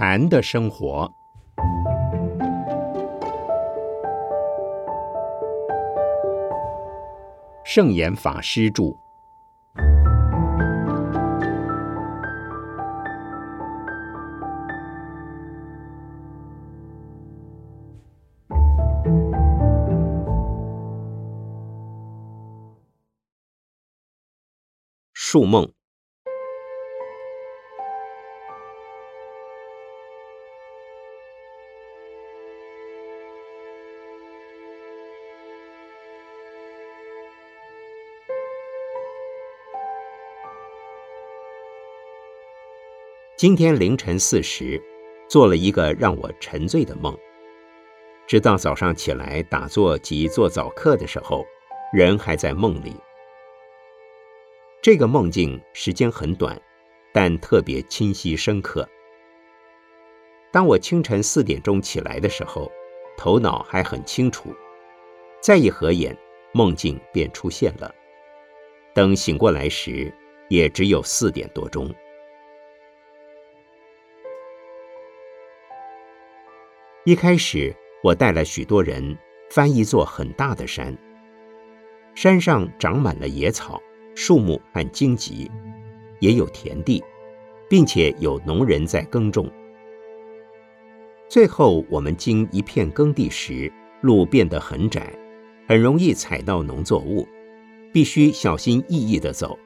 禅的生活，圣严法师著。树梦。今天凌晨四时，做了一个让我沉醉的梦。直到早上起来打坐及做早课的时候，人还在梦里。这个梦境时间很短，但特别清晰深刻。当我清晨四点钟起来的时候，头脑还很清楚。再一合眼，梦境便出现了。等醒过来时，也只有四点多钟。一开始，我带了许多人翻一座很大的山。山上长满了野草、树木和荆棘，也有田地，并且有农人在耕种。最后，我们经一片耕地时，路变得很窄，很容易踩到农作物，必须小心翼翼地走，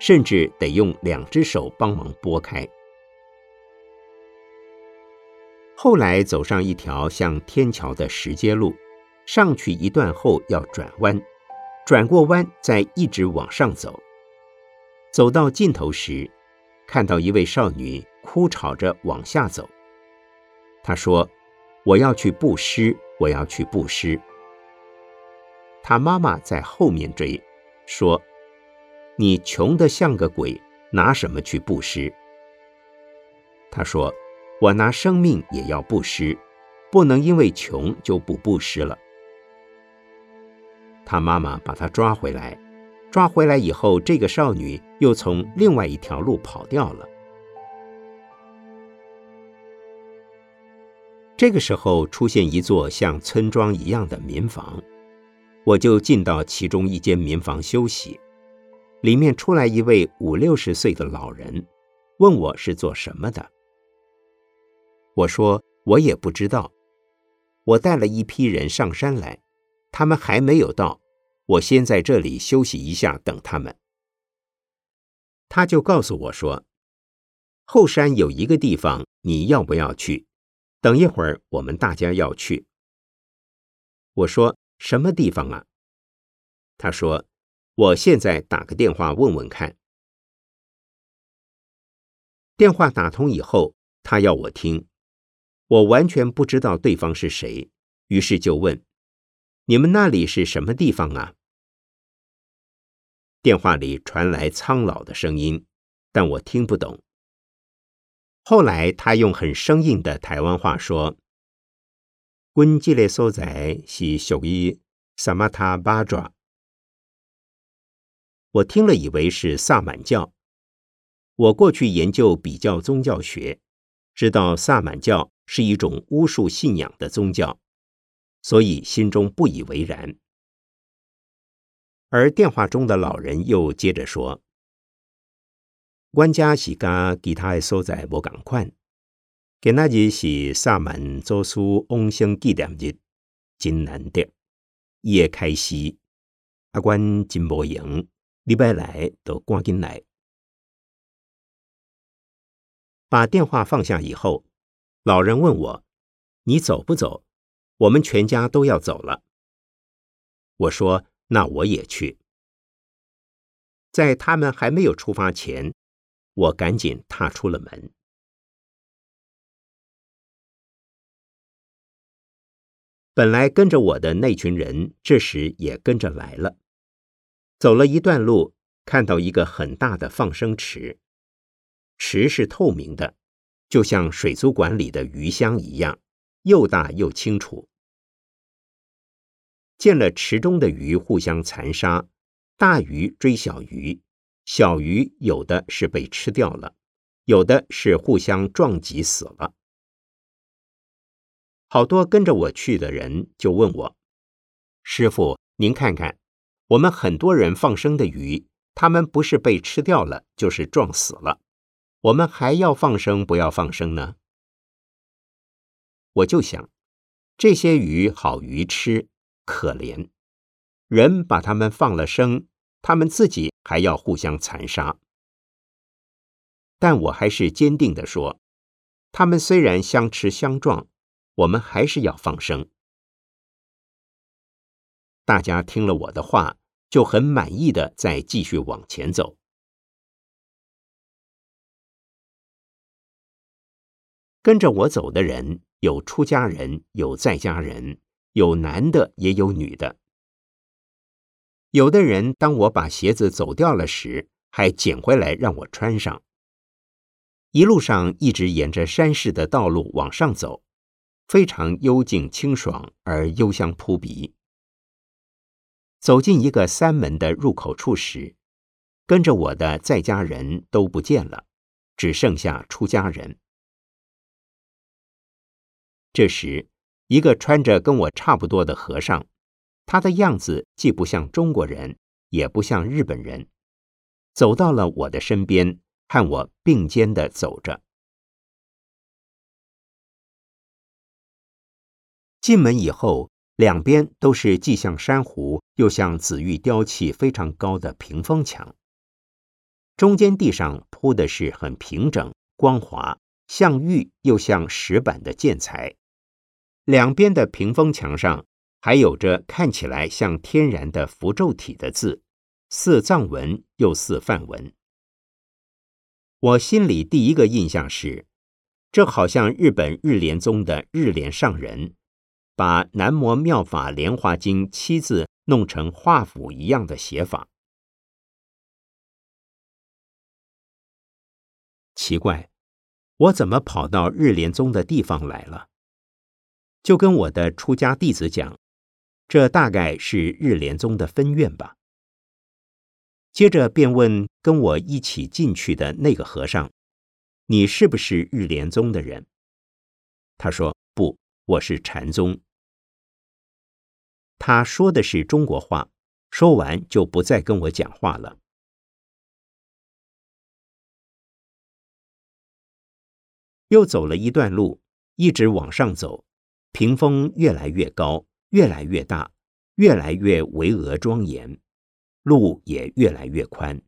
甚至得用两只手帮忙拨开。后来走上一条像天桥的石阶路，上去一段后要转弯，转过弯再一直往上走。走到尽头时，看到一位少女哭吵着往下走。她说：“我要去布施，我要去布施。”她妈妈在后面追，说：“你穷得像个鬼，拿什么去布施？”她说。我拿生命也要布施，不能因为穷就不布施了。他妈妈把他抓回来，抓回来以后，这个少女又从另外一条路跑掉了。这个时候出现一座像村庄一样的民房，我就进到其中一间民房休息。里面出来一位五六十岁的老人，问我是做什么的。我说：“我也不知道，我带了一批人上山来，他们还没有到，我先在这里休息一下，等他们。”他就告诉我说：“后山有一个地方，你要不要去？等一会儿我们大家要去。”我说：“什么地方啊？”他说：“我现在打个电话问问看。”电话打通以后，他要我听。我完全不知道对方是谁，于是就问：“你们那里是什么地方啊？”电话里传来苍老的声音，但我听不懂。后来他用很生硬的台湾话说：“温基列所在是属于萨玛塔巴爪。”我听了以为是萨满教。我过去研究比较宗教学，知道萨满教。是一种巫术信仰的宗教，所以心中不以为然。而电话中的老人又接着说：“官家是甲其他的所在无共款，今仔日是萨满祖师往生纪念日，真难得。伊会开始，阿官真无闲，礼拜来都赶紧来。”把电话放下以后。老人问我：“你走不走？我们全家都要走了。”我说：“那我也去。”在他们还没有出发前，我赶紧踏出了门。本来跟着我的那群人，这时也跟着来了。走了一段路，看到一个很大的放生池，池是透明的。就像水族馆里的鱼箱一样，又大又清楚。见了池中的鱼互相残杀，大鱼追小鱼，小鱼有的是被吃掉了，有的是互相撞击死了。好多跟着我去的人就问我：“师傅，您看看，我们很多人放生的鱼，他们不是被吃掉了，就是撞死了，我们还要放生不要放生呢？”我就想，这些鱼好鱼吃，可怜，人把它们放了生，它们自己还要互相残杀。但我还是坚定的说，它们虽然相吃相撞。我们还是要放生。大家听了我的话，就很满意的再继续往前走。跟着我走的人有出家人，有在家人，有男的也有女的。有的人当我把鞋子走掉了时，还捡回来让我穿上。一路上一直沿着山势的道路往上走。非常幽静清爽而幽香扑鼻。走进一个三门的入口处时，跟着我的在家人都不见了，只剩下出家人。这时，一个穿着跟我差不多的和尚，他的样子既不像中国人，也不像日本人，走到了我的身边，和我并肩的走着。进门以后，两边都是既像珊瑚又像紫玉雕砌非常高的屏风墙。中间地上铺的是很平整、光滑，像玉又像石板的建材。两边的屏风墙上还有着看起来像天然的符咒体的字，似藏文又似梵文。我心里第一个印象是，这好像日本日莲宗的日莲上人。把《南摩妙法莲华经》七字弄成画符一样的写法，奇怪，我怎么跑到日莲宗的地方来了？就跟我的出家弟子讲，这大概是日莲宗的分院吧。接着便问跟我一起进去的那个和尚：“你是不是日莲宗的人？”他说：“不。”我是禅宗。他说的是中国话，说完就不再跟我讲话了。又走了一段路，一直往上走，屏风越来越高，越来越大，越来越巍峨庄严，路也越来越宽。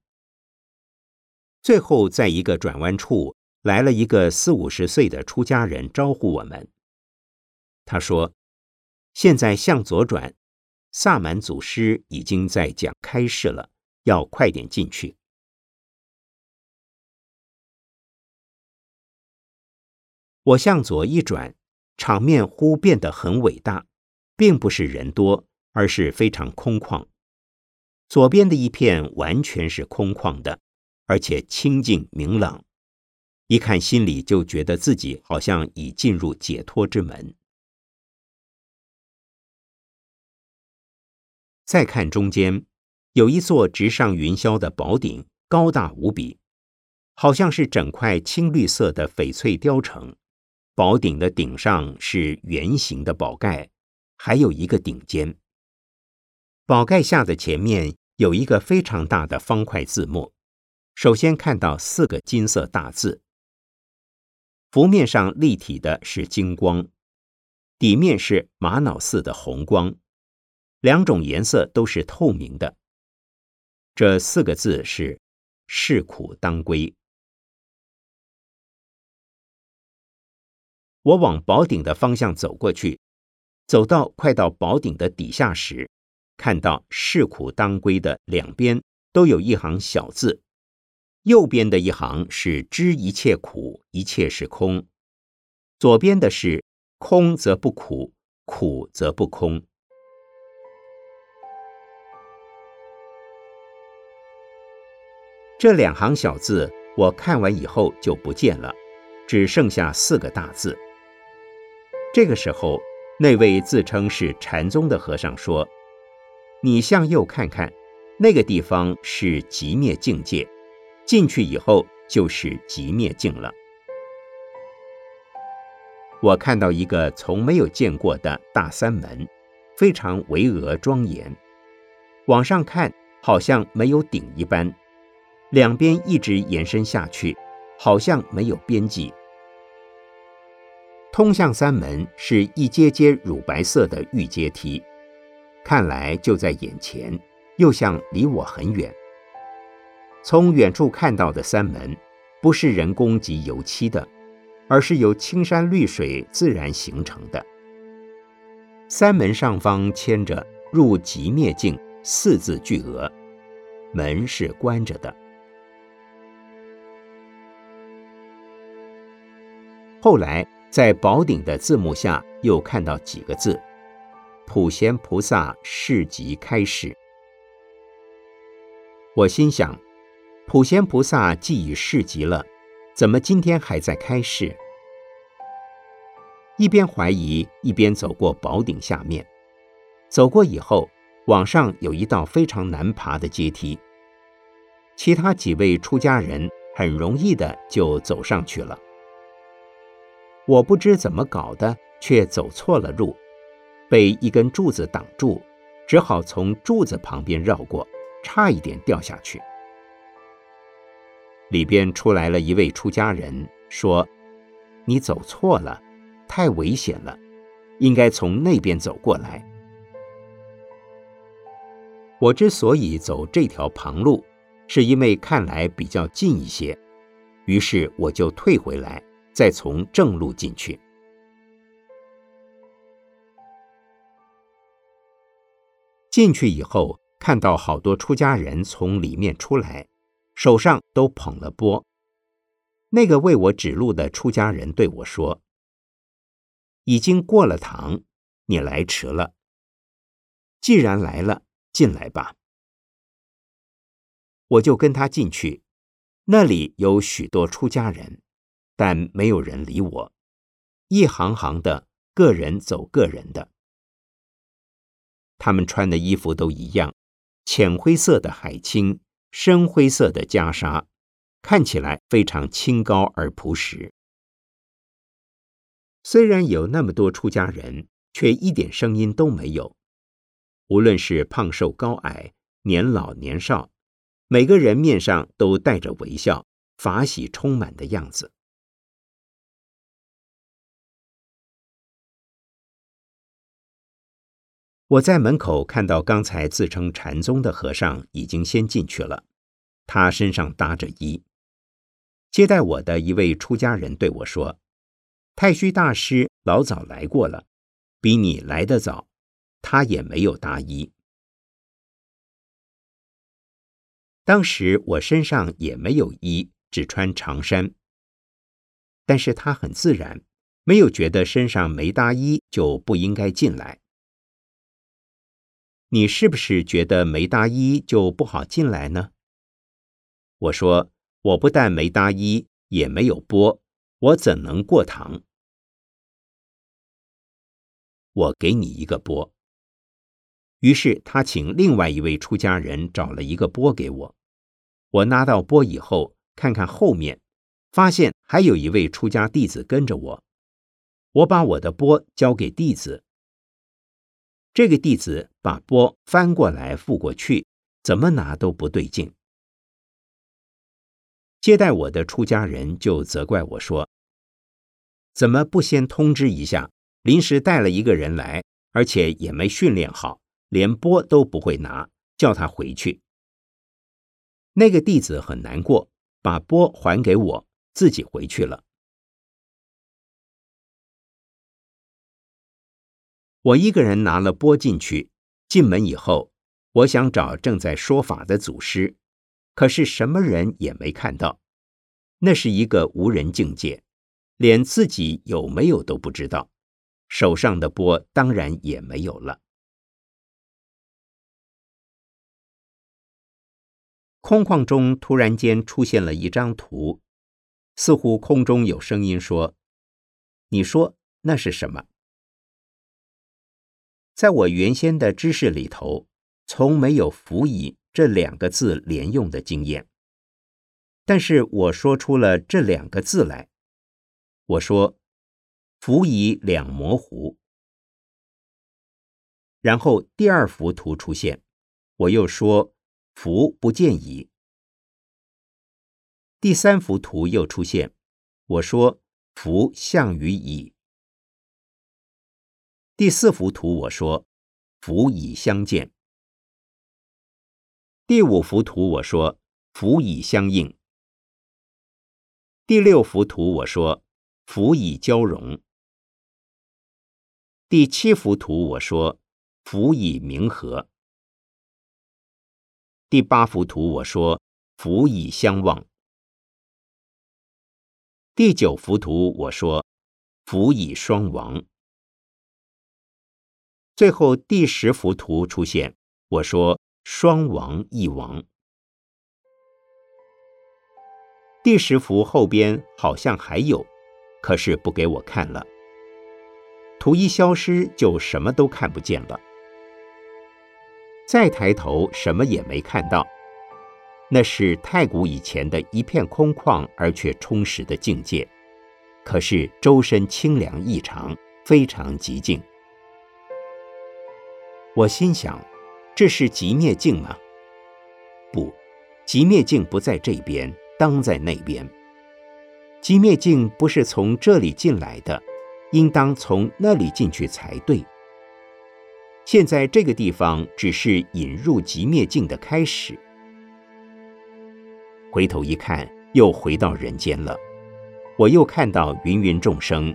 最后，在一个转弯处，来了一个四五十岁的出家人，招呼我们。他说：“现在向左转，萨满祖师已经在讲开示了，要快点进去。”我向左一转，场面忽变得很伟大，并不是人多，而是非常空旷。左边的一片完全是空旷的，而且清净明朗，一看心里就觉得自己好像已进入解脱之门。再看中间，有一座直上云霄的宝顶，高大无比，好像是整块青绿色的翡翠雕成。宝顶的顶上是圆形的宝盖，还有一个顶尖。宝盖下的前面有一个非常大的方块字幕，首先看到四个金色大字。浮面上立体的是金光，底面是玛瑙似的红光。两种颜色都是透明的。这四个字是“是苦当归”。我往宝顶的方向走过去，走到快到宝顶的底下时，看到“是苦当归”的两边都有一行小字，右边的一行是“知一切苦，一切是空”，左边的是“空则不苦，苦则不空”。这两行小字，我看完以后就不见了，只剩下四个大字。这个时候，那位自称是禅宗的和尚说：“你向右看看，那个地方是极灭境界，进去以后就是极灭境了。”我看到一个从没有见过的大三门，非常巍峨庄严。往上看，好像没有顶一般，两边一直延伸下去，好像没有边际。通向三门是一阶阶乳白色的玉阶梯，看来就在眼前，又像离我很远。从远处看到的三门，不是人工及油漆的，而是由青山绿水自然形成的。三门上方签着“入极灭境”。四字巨额，门是关着的。后来在宝顶的字幕下又看到几个字：“普贤菩萨示即开示。”我心想，普贤菩萨既已示即了，怎么今天还在开示？一边怀疑，一边走过宝顶下面。走过以后。往上有一道非常难爬的阶梯，其他几位出家人很容易的就走上去了。我不知怎么搞的，却走错了路，被一根柱子挡住，只好从柱子旁边绕过，差一点掉下去。里边出来了一位出家人，说：“你走错了，太危险了，应该从那边走过来。”我之所以走这条旁路，是因为看来比较近一些，于是我就退回来，再从正路进去。进去以后，看到好多出家人从里面出来，手上都捧了钵。那个为我指路的出家人对我说：“已经过了堂，你来迟了。既然来了。”进来吧，我就跟他进去。那里有许多出家人，但没有人理我，一行行的，个人走个人的。他们穿的衣服都一样，浅灰色的海青，深灰色的袈裟，看起来非常清高而朴实。虽然有那么多出家人，却一点声音都没有。无论是胖瘦高矮、年老年少，每个人面上都带着微笑，法喜充满的样子。我在门口看到刚才自称禅宗的和尚已经先进去了，他身上搭着衣。接待我的一位出家人对我说：“太虚大师老早来过了，比你来得早。”他也没有搭衣。当时我身上也没有衣，只穿长衫。但是他很自然，没有觉得身上没搭衣就不应该进来。你是不是觉得没搭衣就不好进来呢？我说，我不但没搭衣，也没有钵，我怎能过堂？我给你一个钵。于是他请另外一位出家人找了一个钵给我。我拿到钵以后，看看后面，发现还有一位出家弟子跟着我。我把我的钵交给弟子，这个弟子把钵翻过来覆过去，怎么拿都不对劲。接待我的出家人就责怪我说：“怎么不先通知一下？临时带了一个人来，而且也没训练好。”连钵都不会拿，叫他回去。那个弟子很难过，把钵还给我，自己回去了。我一个人拿了钵进去，进门以后，我想找正在说法的祖师，可是什么人也没看到。那是一个无人境界，连自己有没有都不知道，手上的钵当然也没有了。空旷中突然间出现了一张图，似乎空中有声音说：“你说那是什么？”在我原先的知识里头，从没有“辅以”这两个字连用的经验。但是我说出了这两个字来，我说：“符以两模糊。然后第二幅图出现，我又说符不见矣。第三幅图又出现，我说符向于乙。第四幅图我说福以相见。第五幅图我说福以相应。第六幅图我说福以交融。第七幅图我说福以明和。第八幅图我说福以相望。第九幅图我说符乙双亡。最后第十幅图出现，我说。双王一王，第十幅后边好像还有，可是不给我看了。图一消失，就什么都看不见了。再抬头，什么也没看到。那是太古以前的一片空旷而却充实的境界，可是周身清凉异常，非常寂静。我心想。这是极灭境吗？不，极灭境不在这边，当在那边。极灭境不是从这里进来的，应当从那里进去才对。现在这个地方只是引入极灭境的开始。回头一看，又回到人间了。我又看到芸芸众生，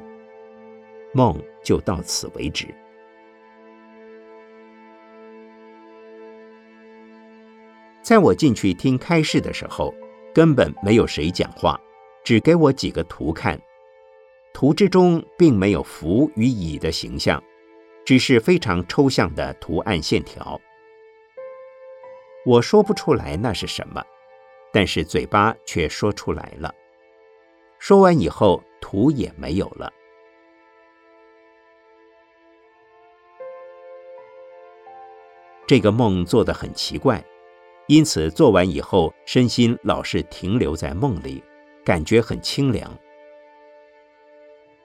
梦就到此为止。在我进去听开示的时候，根本没有谁讲话，只给我几个图看。图之中并没有符与乙的形象，只是非常抽象的图案线条。我说不出来那是什么，但是嘴巴却说出来了。说完以后，图也没有了。这个梦做得很奇怪。因此，做完以后，身心老是停留在梦里，感觉很清凉。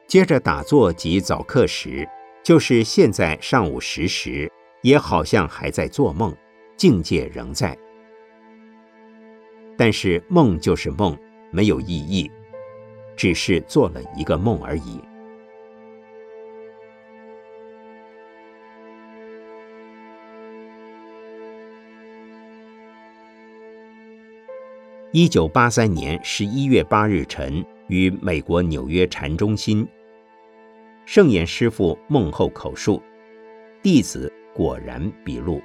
接着打坐及早课时，就是现在上午十时，也好像还在做梦，境界仍在。但是梦就是梦，没有意义，只是做了一个梦而已。一九八三年十一月八日晨，于美国纽约禅中心，圣严师父梦后口述，弟子果然笔录。